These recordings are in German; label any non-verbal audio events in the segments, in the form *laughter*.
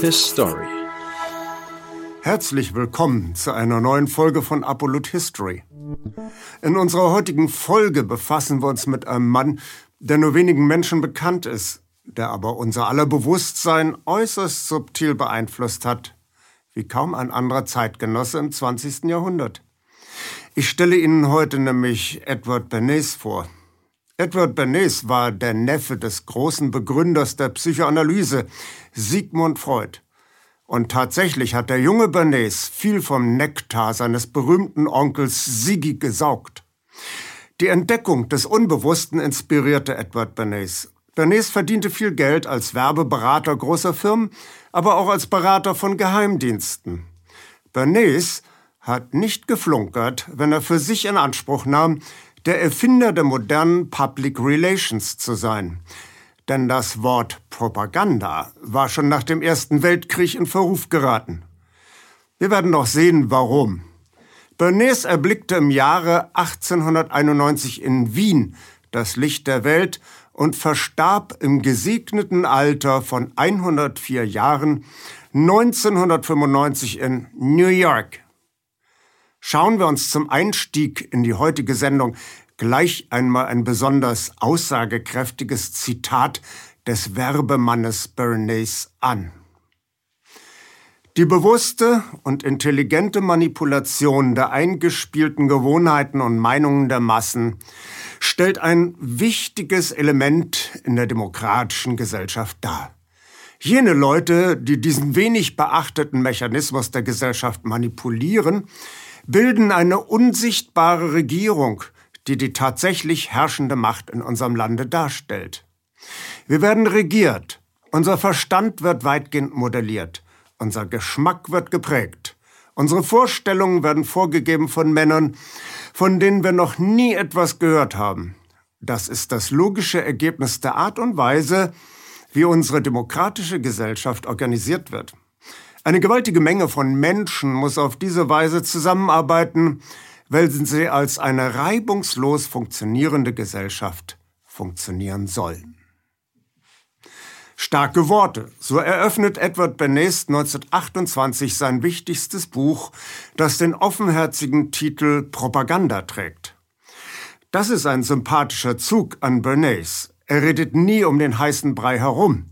His Story. Herzlich willkommen zu einer neuen Folge von Apollut History. In unserer heutigen Folge befassen wir uns mit einem Mann, der nur wenigen Menschen bekannt ist, der aber unser aller Bewusstsein äußerst subtil beeinflusst hat, wie kaum ein anderer Zeitgenosse im 20. Jahrhundert. Ich stelle Ihnen heute nämlich Edward Bernays vor. Edward Bernays war der Neffe des großen Begründers der Psychoanalyse, Sigmund Freud. Und tatsächlich hat der junge Bernays viel vom Nektar seines berühmten Onkels Siggi gesaugt. Die Entdeckung des Unbewussten inspirierte Edward Bernays. Bernays verdiente viel Geld als Werbeberater großer Firmen, aber auch als Berater von Geheimdiensten. Bernays hat nicht geflunkert, wenn er für sich in Anspruch nahm, der Erfinder der modernen Public Relations zu sein. Denn das Wort Propaganda war schon nach dem Ersten Weltkrieg in Verruf geraten. Wir werden noch sehen, warum. Bernays erblickte im Jahre 1891 in Wien das Licht der Welt und verstarb im gesegneten Alter von 104 Jahren 1995 in New York. Schauen wir uns zum Einstieg in die heutige Sendung gleich einmal ein besonders aussagekräftiges Zitat des Werbemannes Bernays an. Die bewusste und intelligente Manipulation der eingespielten Gewohnheiten und Meinungen der Massen stellt ein wichtiges Element in der demokratischen Gesellschaft dar. Jene Leute, die diesen wenig beachteten Mechanismus der Gesellschaft manipulieren, bilden eine unsichtbare Regierung, die die tatsächlich herrschende Macht in unserem Lande darstellt. Wir werden regiert, unser Verstand wird weitgehend modelliert, unser Geschmack wird geprägt, unsere Vorstellungen werden vorgegeben von Männern, von denen wir noch nie etwas gehört haben. Das ist das logische Ergebnis der Art und Weise, wie unsere demokratische Gesellschaft organisiert wird. Eine gewaltige Menge von Menschen muss auf diese Weise zusammenarbeiten, weil sie als eine reibungslos funktionierende Gesellschaft funktionieren soll. Starke Worte. So eröffnet Edward Bernays 1928 sein wichtigstes Buch, das den offenherzigen Titel Propaganda trägt. Das ist ein sympathischer Zug an Bernays. Er redet nie um den heißen Brei herum.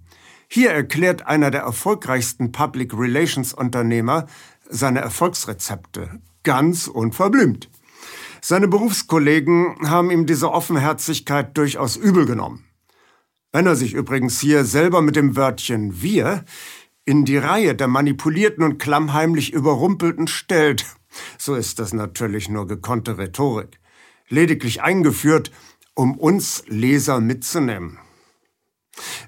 Hier erklärt einer der erfolgreichsten Public Relations Unternehmer seine Erfolgsrezepte ganz unverblümt. Seine Berufskollegen haben ihm diese Offenherzigkeit durchaus übel genommen. Wenn er sich übrigens hier selber mit dem Wörtchen wir in die Reihe der manipulierten und klammheimlich überrumpelten stellt, so ist das natürlich nur gekonnte Rhetorik, lediglich eingeführt, um uns Leser mitzunehmen.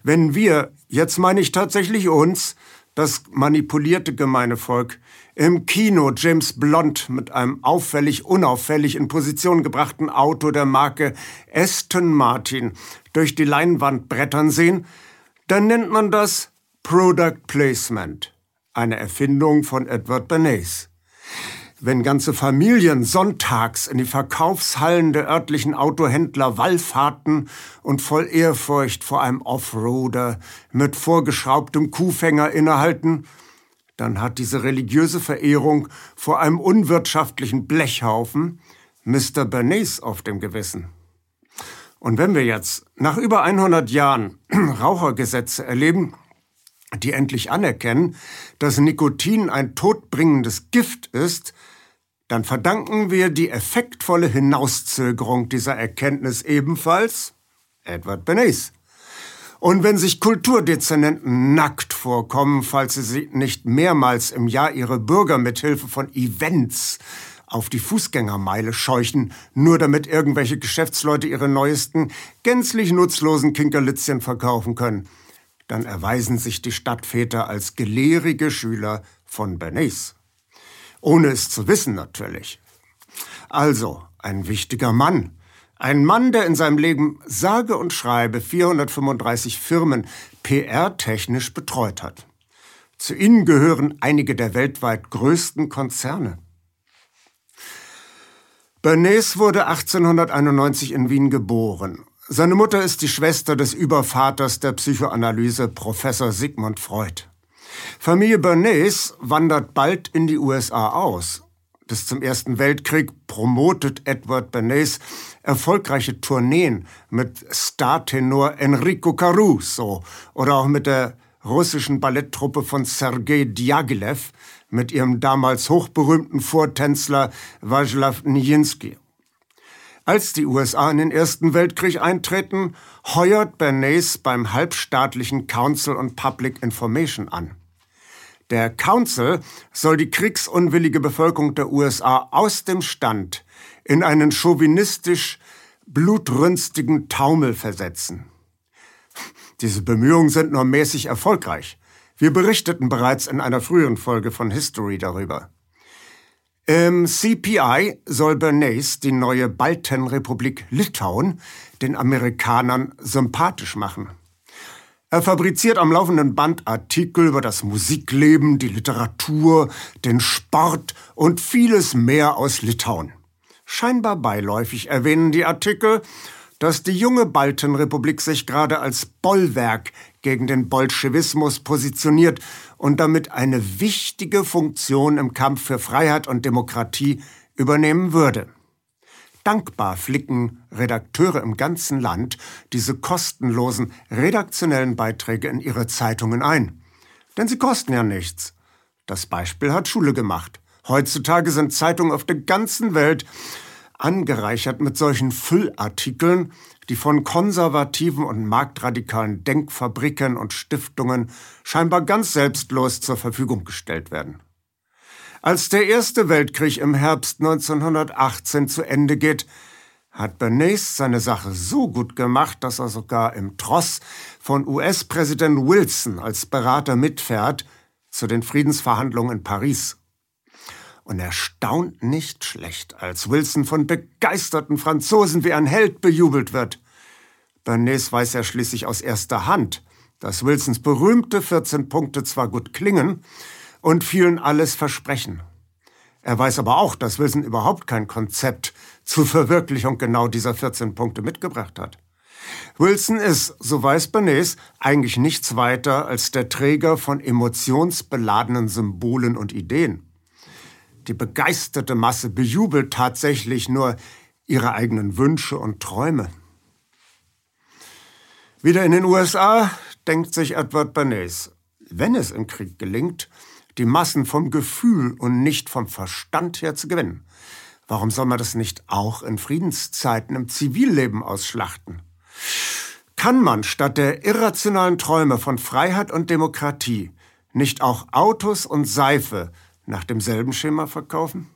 Wenn wir, jetzt meine ich tatsächlich uns, das manipulierte gemeine Volk, im Kino James Blond mit einem auffällig unauffällig in Position gebrachten Auto der Marke Aston Martin durch die Leinwand brettern sehen, dann nennt man das Product Placement, eine Erfindung von Edward Bernays. Wenn ganze Familien sonntags in die Verkaufshallen der örtlichen Autohändler wallfahrten und voll Ehrfurcht vor einem Offroader mit vorgeschraubtem Kuhfänger innehalten, dann hat diese religiöse Verehrung vor einem unwirtschaftlichen Blechhaufen Mr. Bernays auf dem Gewissen. Und wenn wir jetzt nach über 100 Jahren *clears throat* Rauchergesetze erleben, die endlich anerkennen, dass Nikotin ein todbringendes Gift ist, dann verdanken wir die effektvolle Hinauszögerung dieser Erkenntnis ebenfalls Edward Bernays. Und wenn sich Kulturdezernenten nackt vorkommen, falls sie nicht mehrmals im Jahr ihre Bürger mit Hilfe von Events auf die Fußgängermeile scheuchen, nur damit irgendwelche Geschäftsleute ihre neuesten, gänzlich nutzlosen Kinkerlitzchen verkaufen können, dann erweisen sich die Stadtväter als gelehrige Schüler von Bernays. Ohne es zu wissen natürlich. Also, ein wichtiger Mann, ein Mann, der in seinem Leben sage und schreibe 435 Firmen PR-technisch betreut hat. Zu ihnen gehören einige der weltweit größten Konzerne. Bernays wurde 1891 in Wien geboren. Seine Mutter ist die Schwester des Übervaters der Psychoanalyse, Professor Sigmund Freud. Familie Bernays wandert bald in die USA aus. Bis zum Ersten Weltkrieg promotet Edward Bernays erfolgreiche Tourneen mit Startenor Enrico Caruso oder auch mit der russischen Balletttruppe von Sergei Diaghilev mit ihrem damals hochberühmten Vortänzler Václav Nijinsky. Als die USA in den Ersten Weltkrieg eintreten, heuert Bernays beim halbstaatlichen Council on Public Information an. Der Council soll die kriegsunwillige Bevölkerung der USA aus dem Stand in einen chauvinistisch blutrünstigen Taumel versetzen. Diese Bemühungen sind nur mäßig erfolgreich. Wir berichteten bereits in einer früheren Folge von History darüber. Im CPI soll Bernays die neue Baltenrepublik Litauen den Amerikanern sympathisch machen. Er fabriziert am laufenden Band Artikel über das Musikleben, die Literatur, den Sport und vieles mehr aus Litauen. Scheinbar beiläufig erwähnen die Artikel, dass die junge Baltenrepublik sich gerade als Bollwerk gegen den Bolschewismus positioniert und damit eine wichtige Funktion im Kampf für Freiheit und Demokratie übernehmen würde. Dankbar flicken Redakteure im ganzen Land diese kostenlosen redaktionellen Beiträge in ihre Zeitungen ein. Denn sie kosten ja nichts. Das Beispiel hat Schule gemacht. Heutzutage sind Zeitungen auf der ganzen Welt angereichert mit solchen Füllartikeln, die von konservativen und marktradikalen Denkfabriken und Stiftungen scheinbar ganz selbstlos zur Verfügung gestellt werden. Als der Erste Weltkrieg im Herbst 1918 zu Ende geht, hat Bernays seine Sache so gut gemacht, dass er sogar im Tross von US-Präsident Wilson als Berater mitfährt zu den Friedensverhandlungen in Paris und er staunt nicht schlecht, als Wilson von begeisterten Franzosen wie ein Held bejubelt wird. Bernays weiß ja schließlich aus erster Hand, dass Wilsons berühmte 14 Punkte zwar gut klingen und vielen alles versprechen. Er weiß aber auch, dass Wilson überhaupt kein Konzept zur Verwirklichung genau dieser 14 Punkte mitgebracht hat. Wilson ist, so weiß Bernays, eigentlich nichts weiter als der Träger von emotionsbeladenen Symbolen und Ideen. Die begeisterte Masse bejubelt tatsächlich nur ihre eigenen Wünsche und Träume. Wieder in den USA denkt sich Edward Bernays, wenn es im Krieg gelingt, die Massen vom Gefühl und nicht vom Verstand her zu gewinnen, warum soll man das nicht auch in Friedenszeiten im Zivilleben ausschlachten? Kann man statt der irrationalen Träume von Freiheit und Demokratie nicht auch Autos und Seife nach demselben Schema verkaufen?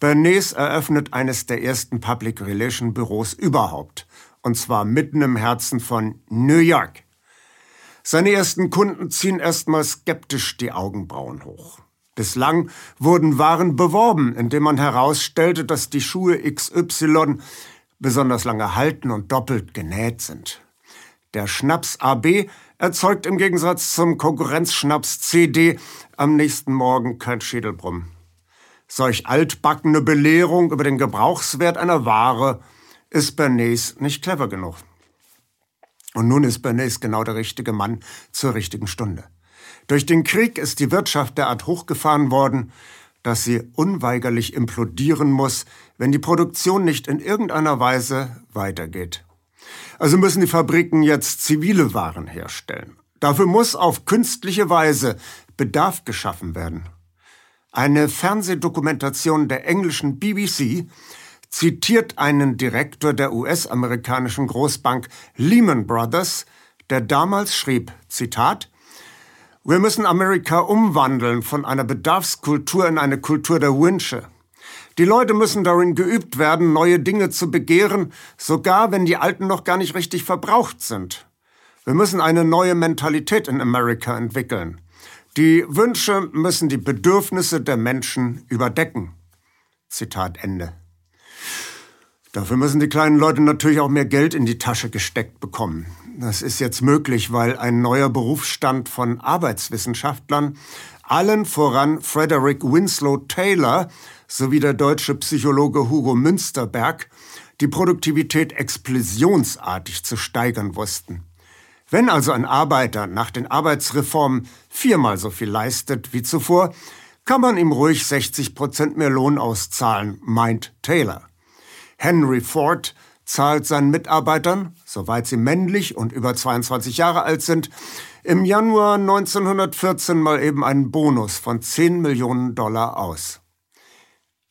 Bernays eröffnet eines der ersten Public Relation Büros überhaupt, und zwar mitten im Herzen von New York. Seine ersten Kunden ziehen erstmal skeptisch die Augenbrauen hoch. Bislang wurden Waren beworben, indem man herausstellte, dass die Schuhe XY besonders lange halten und doppelt genäht sind. Der Schnaps AB erzeugt im Gegensatz zum Konkurrenzschnaps CD am nächsten Morgen kein Schädelbrummen. Solch altbackene Belehrung über den Gebrauchswert einer Ware ist Bernays nicht clever genug. Und nun ist Bernays genau der richtige Mann zur richtigen Stunde. Durch den Krieg ist die Wirtschaft derart hochgefahren worden, dass sie unweigerlich implodieren muss, wenn die Produktion nicht in irgendeiner Weise weitergeht. Also müssen die Fabriken jetzt zivile Waren herstellen. Dafür muss auf künstliche Weise Bedarf geschaffen werden. Eine Fernsehdokumentation der englischen BBC zitiert einen Direktor der US-amerikanischen Großbank Lehman Brothers, der damals schrieb, Zitat, wir müssen Amerika umwandeln von einer Bedarfskultur in eine Kultur der Wünsche. Die Leute müssen darin geübt werden, neue Dinge zu begehren, sogar wenn die alten noch gar nicht richtig verbraucht sind. Wir müssen eine neue Mentalität in Amerika entwickeln. Die Wünsche müssen die Bedürfnisse der Menschen überdecken. Zitat Ende. Dafür müssen die kleinen Leute natürlich auch mehr Geld in die Tasche gesteckt bekommen. Das ist jetzt möglich, weil ein neuer Berufsstand von Arbeitswissenschaftlern, allen voran Frederick Winslow Taylor, sowie der deutsche Psychologe Hugo Münsterberg die Produktivität explosionsartig zu steigern wussten. Wenn also ein Arbeiter nach den Arbeitsreformen viermal so viel leistet wie zuvor, kann man ihm ruhig 60 Prozent mehr Lohn auszahlen, meint Taylor. Henry Ford zahlt seinen Mitarbeitern, soweit sie männlich und über 22 Jahre alt sind, im Januar 1914 mal eben einen Bonus von 10 Millionen Dollar aus.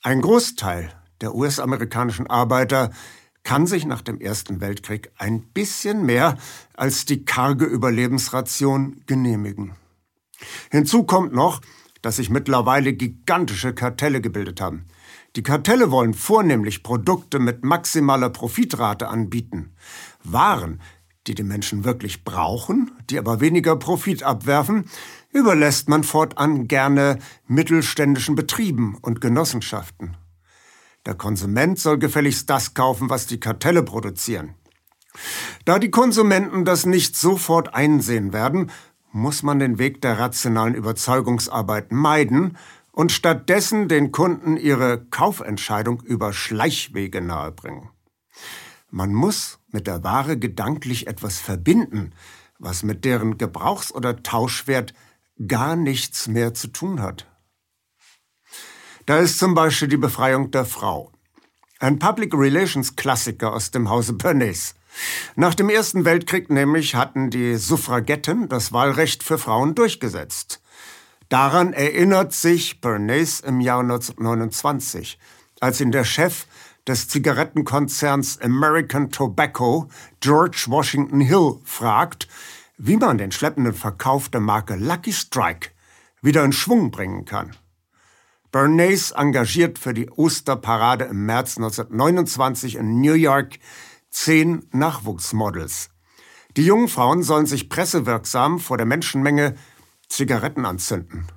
Ein Großteil der US-amerikanischen Arbeiter kann sich nach dem Ersten Weltkrieg ein bisschen mehr als die karge Überlebensration genehmigen. Hinzu kommt noch, dass sich mittlerweile gigantische Kartelle gebildet haben. Die Kartelle wollen vornehmlich Produkte mit maximaler Profitrate anbieten. Waren, die die Menschen wirklich brauchen, die aber weniger Profit abwerfen, überlässt man fortan gerne mittelständischen Betrieben und Genossenschaften. Der Konsument soll gefälligst das kaufen, was die Kartelle produzieren. Da die Konsumenten das nicht sofort einsehen werden, muss man den Weg der rationalen Überzeugungsarbeit meiden und stattdessen den Kunden ihre Kaufentscheidung über Schleichwege nahebringen. Man muss mit der Ware gedanklich etwas verbinden, was mit deren Gebrauchs- oder Tauschwert gar nichts mehr zu tun hat. Da ist zum Beispiel die Befreiung der Frau. Ein Public Relations Klassiker aus dem Hause Bernays. Nach dem Ersten Weltkrieg nämlich hatten die Suffragetten das Wahlrecht für Frauen durchgesetzt. Daran erinnert sich Bernays im Jahr 1929, als ihn der Chef des Zigarettenkonzerns American Tobacco, George Washington Hill, fragt, wie man den schleppenden Verkauf der Marke Lucky Strike wieder in Schwung bringen kann. Bernays engagiert für die Osterparade im März 1929 in New York zehn Nachwuchsmodels. Die jungen Frauen sollen sich pressewirksam vor der Menschenmenge Zigaretten anzünden.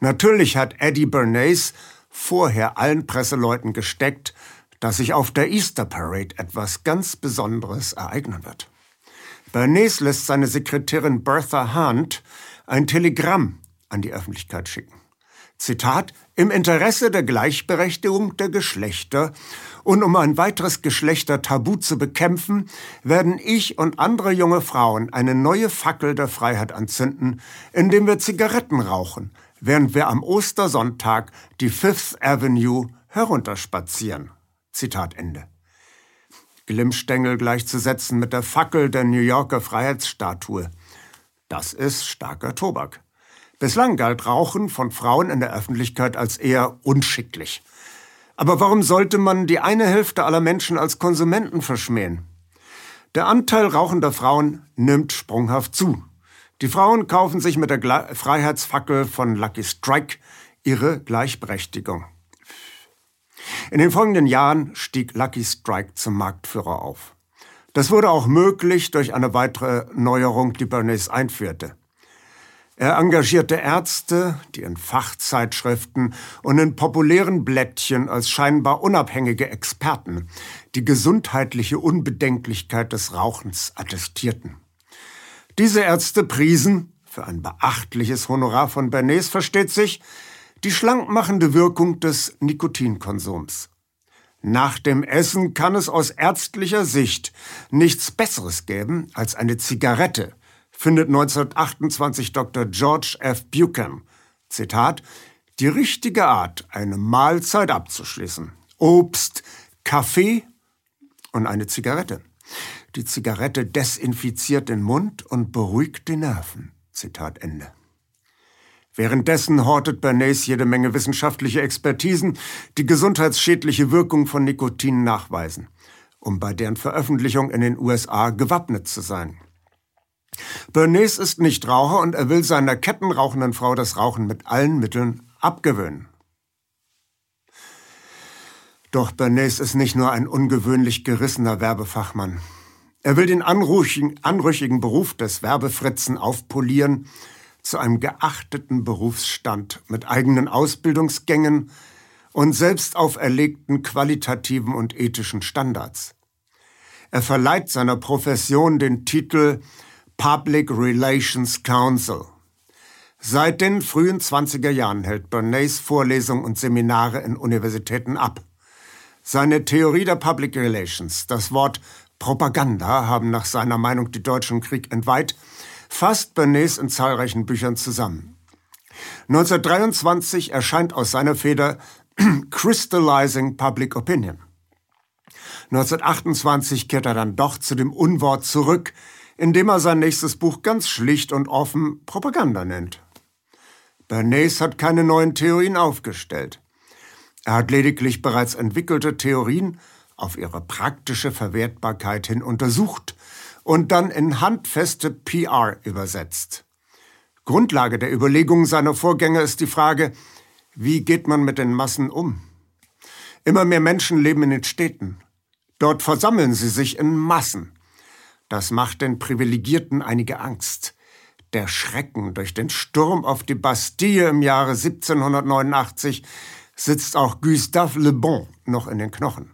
Natürlich hat Eddie Bernays vorher allen Presseleuten gesteckt, dass sich auf der Easter Parade etwas ganz Besonderes ereignen wird. Bernays lässt seine Sekretärin Bertha Hunt ein Telegramm an die Öffentlichkeit schicken. Zitat, im Interesse der Gleichberechtigung der Geschlechter und um ein weiteres Geschlechtertabu zu bekämpfen, werden ich und andere junge Frauen eine neue Fackel der Freiheit anzünden, indem wir Zigaretten rauchen, während wir am Ostersonntag die Fifth Avenue herunterspazieren. Zitat Ende. Glimmstängel gleichzusetzen mit der Fackel der New Yorker Freiheitsstatue. Das ist starker Tobak. Bislang galt Rauchen von Frauen in der Öffentlichkeit als eher unschicklich. Aber warum sollte man die eine Hälfte aller Menschen als Konsumenten verschmähen? Der Anteil rauchender Frauen nimmt sprunghaft zu. Die Frauen kaufen sich mit der Freiheitsfackel von Lucky Strike ihre Gleichberechtigung. In den folgenden Jahren stieg Lucky Strike zum Marktführer auf. Das wurde auch möglich durch eine weitere Neuerung, die Bernays einführte. Er engagierte Ärzte, die in Fachzeitschriften und in populären Blättchen als scheinbar unabhängige Experten die gesundheitliche Unbedenklichkeit des Rauchens attestierten. Diese Ärzte priesen, für ein beachtliches Honorar von Bernays versteht sich, die schlankmachende Wirkung des Nikotinkonsums. Nach dem Essen kann es aus ärztlicher Sicht nichts Besseres geben als eine Zigarette, findet 1928 Dr. George F. Buchan, Zitat, die richtige Art, eine Mahlzeit abzuschließen. Obst, Kaffee und eine Zigarette. Die Zigarette desinfiziert den Mund und beruhigt die Nerven. Zitat Ende. Währenddessen hortet Bernays jede Menge wissenschaftliche Expertisen, die gesundheitsschädliche Wirkung von Nikotin nachweisen, um bei deren Veröffentlichung in den USA gewappnet zu sein. Bernays ist nicht Raucher und er will seiner kettenrauchenden Frau das Rauchen mit allen Mitteln abgewöhnen. Doch Bernays ist nicht nur ein ungewöhnlich gerissener Werbefachmann. Er will den anrüchigen, anrüchigen Beruf des Werbefritzen aufpolieren zu einem geachteten Berufsstand mit eigenen Ausbildungsgängen und selbst auferlegten qualitativen und ethischen Standards. Er verleiht seiner Profession den Titel Public Relations Council. Seit den frühen 20er Jahren hält Bernays Vorlesungen und Seminare in Universitäten ab. Seine Theorie der Public Relations, das Wort Propaganda haben nach seiner Meinung die Deutschen Krieg entweiht, fasst Bernays in zahlreichen Büchern zusammen. 1923 erscheint aus seiner Feder *clears throat* Crystallizing Public Opinion. 1928 kehrt er dann doch zu dem Unwort zurück, indem er sein nächstes Buch ganz schlicht und offen Propaganda nennt. Bernays hat keine neuen Theorien aufgestellt. Er hat lediglich bereits entwickelte Theorien auf ihre praktische Verwertbarkeit hin untersucht und dann in handfeste PR übersetzt. Grundlage der Überlegungen seiner Vorgänger ist die Frage, wie geht man mit den Massen um? Immer mehr Menschen leben in den Städten. Dort versammeln sie sich in Massen. Das macht den Privilegierten einige Angst. Der Schrecken durch den Sturm auf die Bastille im Jahre 1789 sitzt auch Gustave Le Bon noch in den Knochen.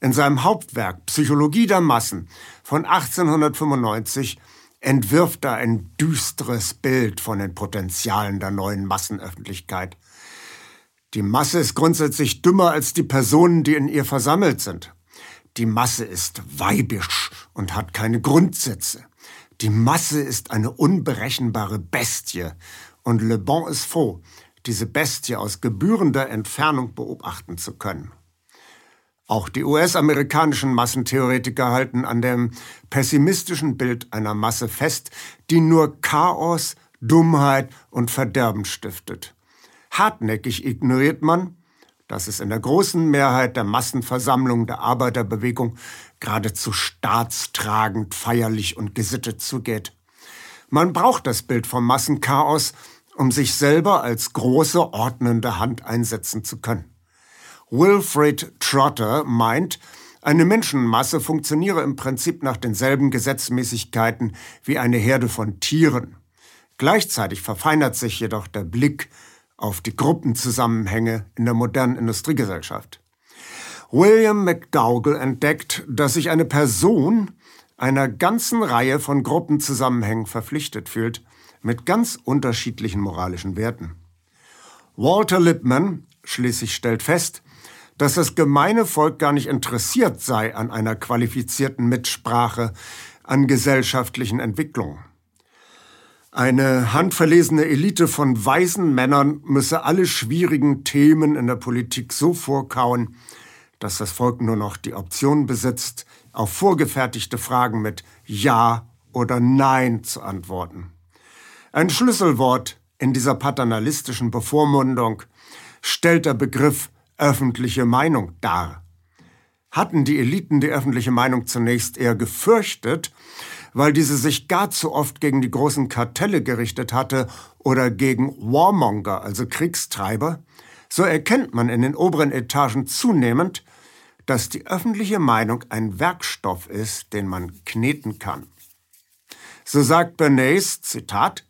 In seinem Hauptwerk Psychologie der Massen von 1895 entwirft er ein düsteres Bild von den Potenzialen der neuen Massenöffentlichkeit. Die Masse ist grundsätzlich dümmer als die Personen, die in ihr versammelt sind. Die Masse ist weibisch und hat keine Grundsätze. Die Masse ist eine unberechenbare Bestie und Le Bon ist froh, diese Bestie aus gebührender Entfernung beobachten zu können. Auch die US-amerikanischen Massentheoretiker halten an dem pessimistischen Bild einer Masse fest, die nur Chaos, Dummheit und Verderben stiftet. Hartnäckig ignoriert man, dass es in der großen Mehrheit der Massenversammlungen der Arbeiterbewegung geradezu staatstragend, feierlich und gesittet zugeht. Man braucht das Bild vom Massenchaos, um sich selber als große ordnende Hand einsetzen zu können. Wilfred Trotter meint, eine Menschenmasse funktioniere im Prinzip nach denselben Gesetzmäßigkeiten wie eine Herde von Tieren. Gleichzeitig verfeinert sich jedoch der Blick auf die Gruppenzusammenhänge in der modernen Industriegesellschaft. William McDougall entdeckt, dass sich eine Person einer ganzen Reihe von Gruppenzusammenhängen verpflichtet fühlt, mit ganz unterschiedlichen moralischen Werten. Walter Lippmann schließlich stellt fest, dass das gemeine Volk gar nicht interessiert sei an einer qualifizierten Mitsprache an gesellschaftlichen Entwicklungen. Eine handverlesene Elite von weisen Männern müsse alle schwierigen Themen in der Politik so vorkauen, dass das Volk nur noch die Option besitzt, auf vorgefertigte Fragen mit Ja oder Nein zu antworten. Ein Schlüsselwort in dieser paternalistischen Bevormundung stellt der Begriff öffentliche Meinung dar. Hatten die Eliten die öffentliche Meinung zunächst eher gefürchtet, weil diese sich gar zu oft gegen die großen Kartelle gerichtet hatte oder gegen Warmonger, also Kriegstreiber, so erkennt man in den oberen Etagen zunehmend, dass die öffentliche Meinung ein Werkstoff ist, den man kneten kann. So sagt Bernays, Zitat,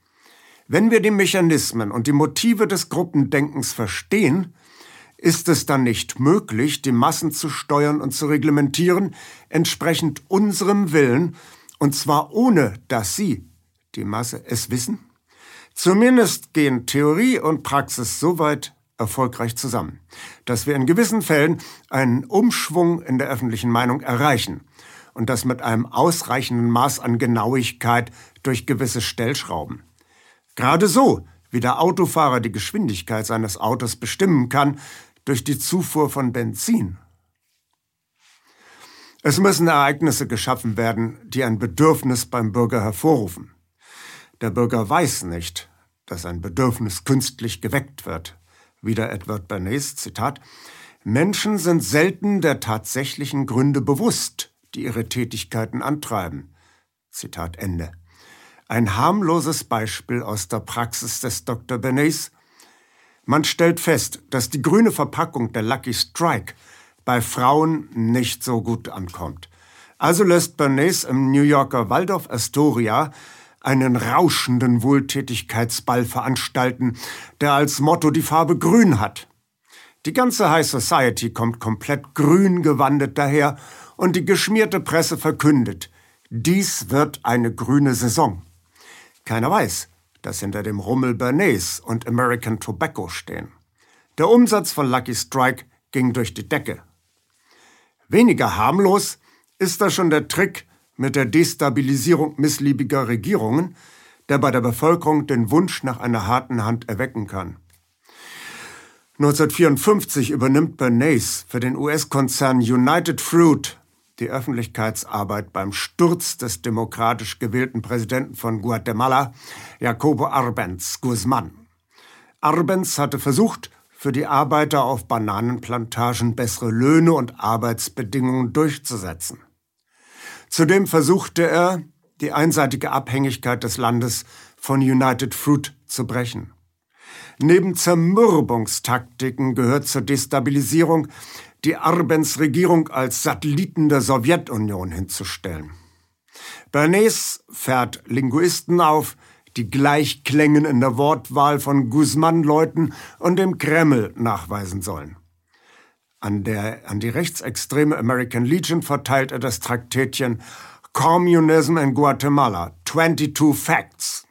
wenn wir die Mechanismen und die Motive des Gruppendenkens verstehen, ist es dann nicht möglich, die Massen zu steuern und zu reglementieren, entsprechend unserem Willen, und zwar ohne, dass Sie, die Masse, es wissen? Zumindest gehen Theorie und Praxis so weit erfolgreich zusammen, dass wir in gewissen Fällen einen Umschwung in der öffentlichen Meinung erreichen und das mit einem ausreichenden Maß an Genauigkeit durch gewisse Stellschrauben. Gerade so, wie der Autofahrer die Geschwindigkeit seines Autos bestimmen kann, durch die Zufuhr von Benzin. Es müssen Ereignisse geschaffen werden, die ein Bedürfnis beim Bürger hervorrufen. Der Bürger weiß nicht, dass ein Bedürfnis künstlich geweckt wird. Wieder Edward Bernays Zitat Menschen sind selten der tatsächlichen Gründe bewusst, die ihre Tätigkeiten antreiben. Zitat Ende. Ein harmloses Beispiel aus der Praxis des Dr. Bernays man stellt fest, dass die grüne Verpackung der Lucky Strike bei Frauen nicht so gut ankommt. Also lässt Bernays im New Yorker Waldorf Astoria einen rauschenden Wohltätigkeitsball veranstalten, der als Motto die Farbe grün hat. Die ganze High Society kommt komplett grün gewandet daher und die geschmierte Presse verkündet, dies wird eine grüne Saison. Keiner weiß, dass hinter dem Rummel Bernays und American Tobacco stehen. Der Umsatz von Lucky Strike ging durch die Decke. Weniger harmlos ist das schon der Trick mit der Destabilisierung missliebiger Regierungen, der bei der Bevölkerung den Wunsch nach einer harten Hand erwecken kann. 1954 übernimmt Bernays für den US-Konzern United Fruit die Öffentlichkeitsarbeit beim Sturz des demokratisch gewählten Präsidenten von Guatemala, Jacobo Arbenz Guzman. Arbenz hatte versucht, für die Arbeiter auf Bananenplantagen bessere Löhne und Arbeitsbedingungen durchzusetzen. Zudem versuchte er, die einseitige Abhängigkeit des Landes von United Fruit zu brechen. Neben Zermürbungstaktiken gehört zur Destabilisierung, die Arbens Regierung als Satelliten der Sowjetunion hinzustellen. Bernays fährt Linguisten auf, die Gleichklängen in der Wortwahl von Guzman-Leuten und dem Kreml nachweisen sollen. An, der, an die rechtsextreme American Legion verteilt er das Traktätchen Communism in Guatemala, 22 Facts.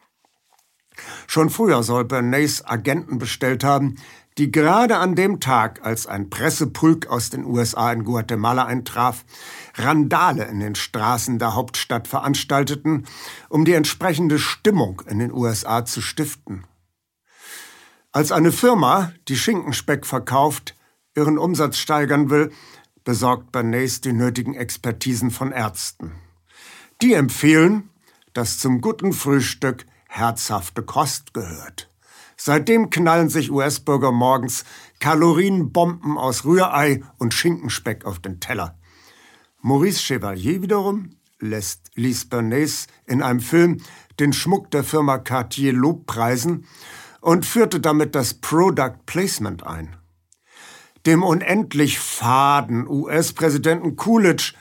Schon früher soll Bernays Agenten bestellt haben, die gerade an dem Tag, als ein Pressepulk aus den USA in Guatemala eintraf, Randale in den Straßen der Hauptstadt veranstalteten, um die entsprechende Stimmung in den USA zu stiften. Als eine Firma, die Schinkenspeck verkauft, ihren Umsatz steigern will, besorgt Bernays die nötigen Expertisen von Ärzten. Die empfehlen, dass zum guten Frühstück herzhafte Kost gehört. Seitdem knallen sich US-Bürger morgens Kalorienbomben aus Rührei und Schinkenspeck auf den Teller. Maurice Chevalier wiederum lässt ließ Bernays in einem Film den Schmuck der Firma Cartier Lobpreisen und führte damit das Product Placement ein. Dem unendlich faden US-Präsidenten Coolidge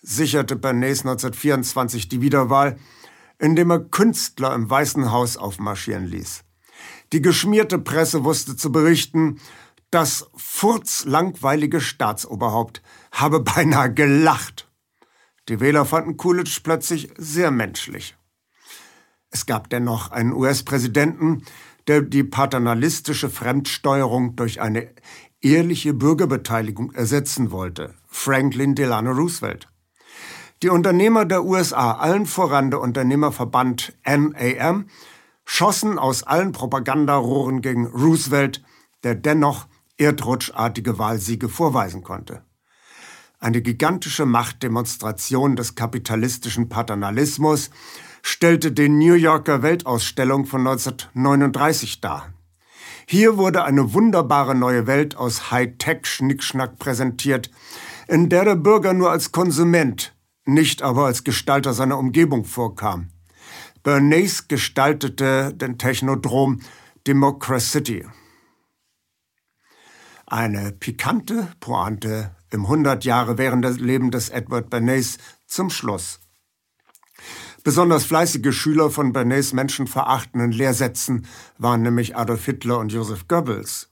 sicherte Bernays 1924 die Wiederwahl, indem er Künstler im Weißen Haus aufmarschieren ließ. Die geschmierte Presse wusste zu berichten, das furzlangweilige Staatsoberhaupt habe *laughs* beinahe gelacht. Die Wähler fanden Coolidge plötzlich sehr menschlich. Es gab dennoch einen US-Präsidenten, der die paternalistische Fremdsteuerung durch eine ehrliche Bürgerbeteiligung ersetzen wollte, Franklin Delano Roosevelt. Die Unternehmer der USA, allen voran der Unternehmerverband NAM, schossen aus allen Propagandarohren gegen Roosevelt, der dennoch erdrutschartige Wahlsiege vorweisen konnte. Eine gigantische Machtdemonstration des kapitalistischen Paternalismus stellte die New Yorker Weltausstellung von 1939 dar. Hier wurde eine wunderbare neue Welt aus Hightech-Schnickschnack präsentiert, in der der Bürger nur als Konsument, nicht aber als Gestalter seiner Umgebung vorkam. Bernays gestaltete den Technodrom Democracy. Eine pikante Pointe im 100 Jahre während des Leben des Edward Bernays zum Schluss. Besonders fleißige Schüler von Bernays menschenverachtenden Lehrsätzen waren nämlich Adolf Hitler und Joseph Goebbels.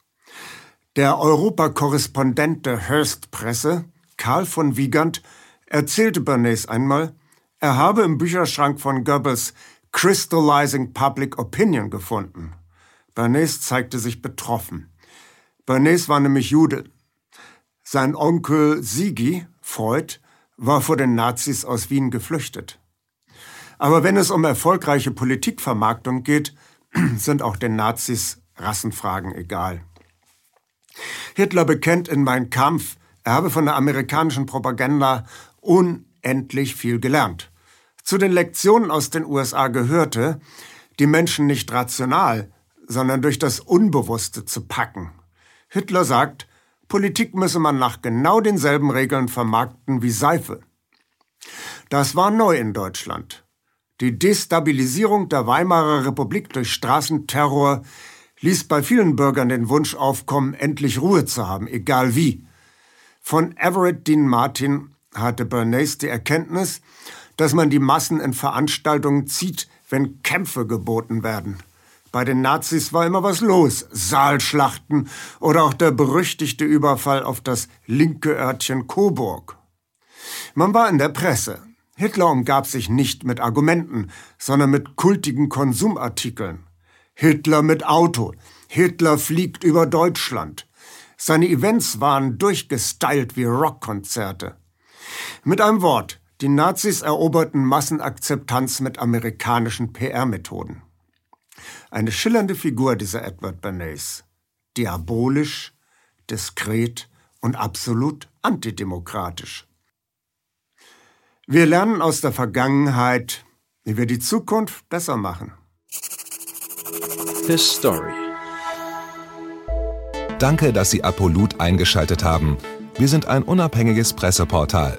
Der Europakorrespondent der Hearst-Presse, Karl von Wiegand, erzählte Bernays einmal, er habe im Bücherschrank von Goebbels Crystallizing Public Opinion gefunden. Bernays zeigte sich betroffen. Bernays war nämlich Jude. Sein Onkel Sigi, Freud, war vor den Nazis aus Wien geflüchtet. Aber wenn es um erfolgreiche Politikvermarktung geht, *clears throat* sind auch den Nazis Rassenfragen egal. Hitler bekennt in Mein Kampf, er habe von der amerikanischen Propaganda unendlich viel gelernt. Zu den Lektionen aus den USA gehörte, die Menschen nicht rational, sondern durch das Unbewusste zu packen. Hitler sagt, Politik müsse man nach genau denselben Regeln vermarkten wie Seife. Das war neu in Deutschland. Die Destabilisierung der Weimarer Republik durch Straßenterror ließ bei vielen Bürgern den Wunsch aufkommen, endlich Ruhe zu haben, egal wie. Von Everett Dean Martin hatte Bernays die Erkenntnis, dass man die Massen in Veranstaltungen zieht, wenn Kämpfe geboten werden. Bei den Nazis war immer was los, Saalschlachten oder auch der berüchtigte Überfall auf das linke Örtchen Coburg. Man war in der Presse. Hitler umgab sich nicht mit Argumenten, sondern mit kultigen Konsumartikeln. Hitler mit Auto. Hitler fliegt über Deutschland. Seine Events waren durchgestylt wie Rockkonzerte. Mit einem Wort, Die Nazis eroberten Massenakzeptanz mit amerikanischen PR-Methoden. Eine schillernde Figur dieser Edward Bernays. Diabolisch, diskret und absolut antidemokratisch. Wir lernen aus der Vergangenheit, wie wir die Zukunft besser machen. His Story. Danke, dass Sie Apolut eingeschaltet haben. Wir sind ein unabhängiges Presseportal.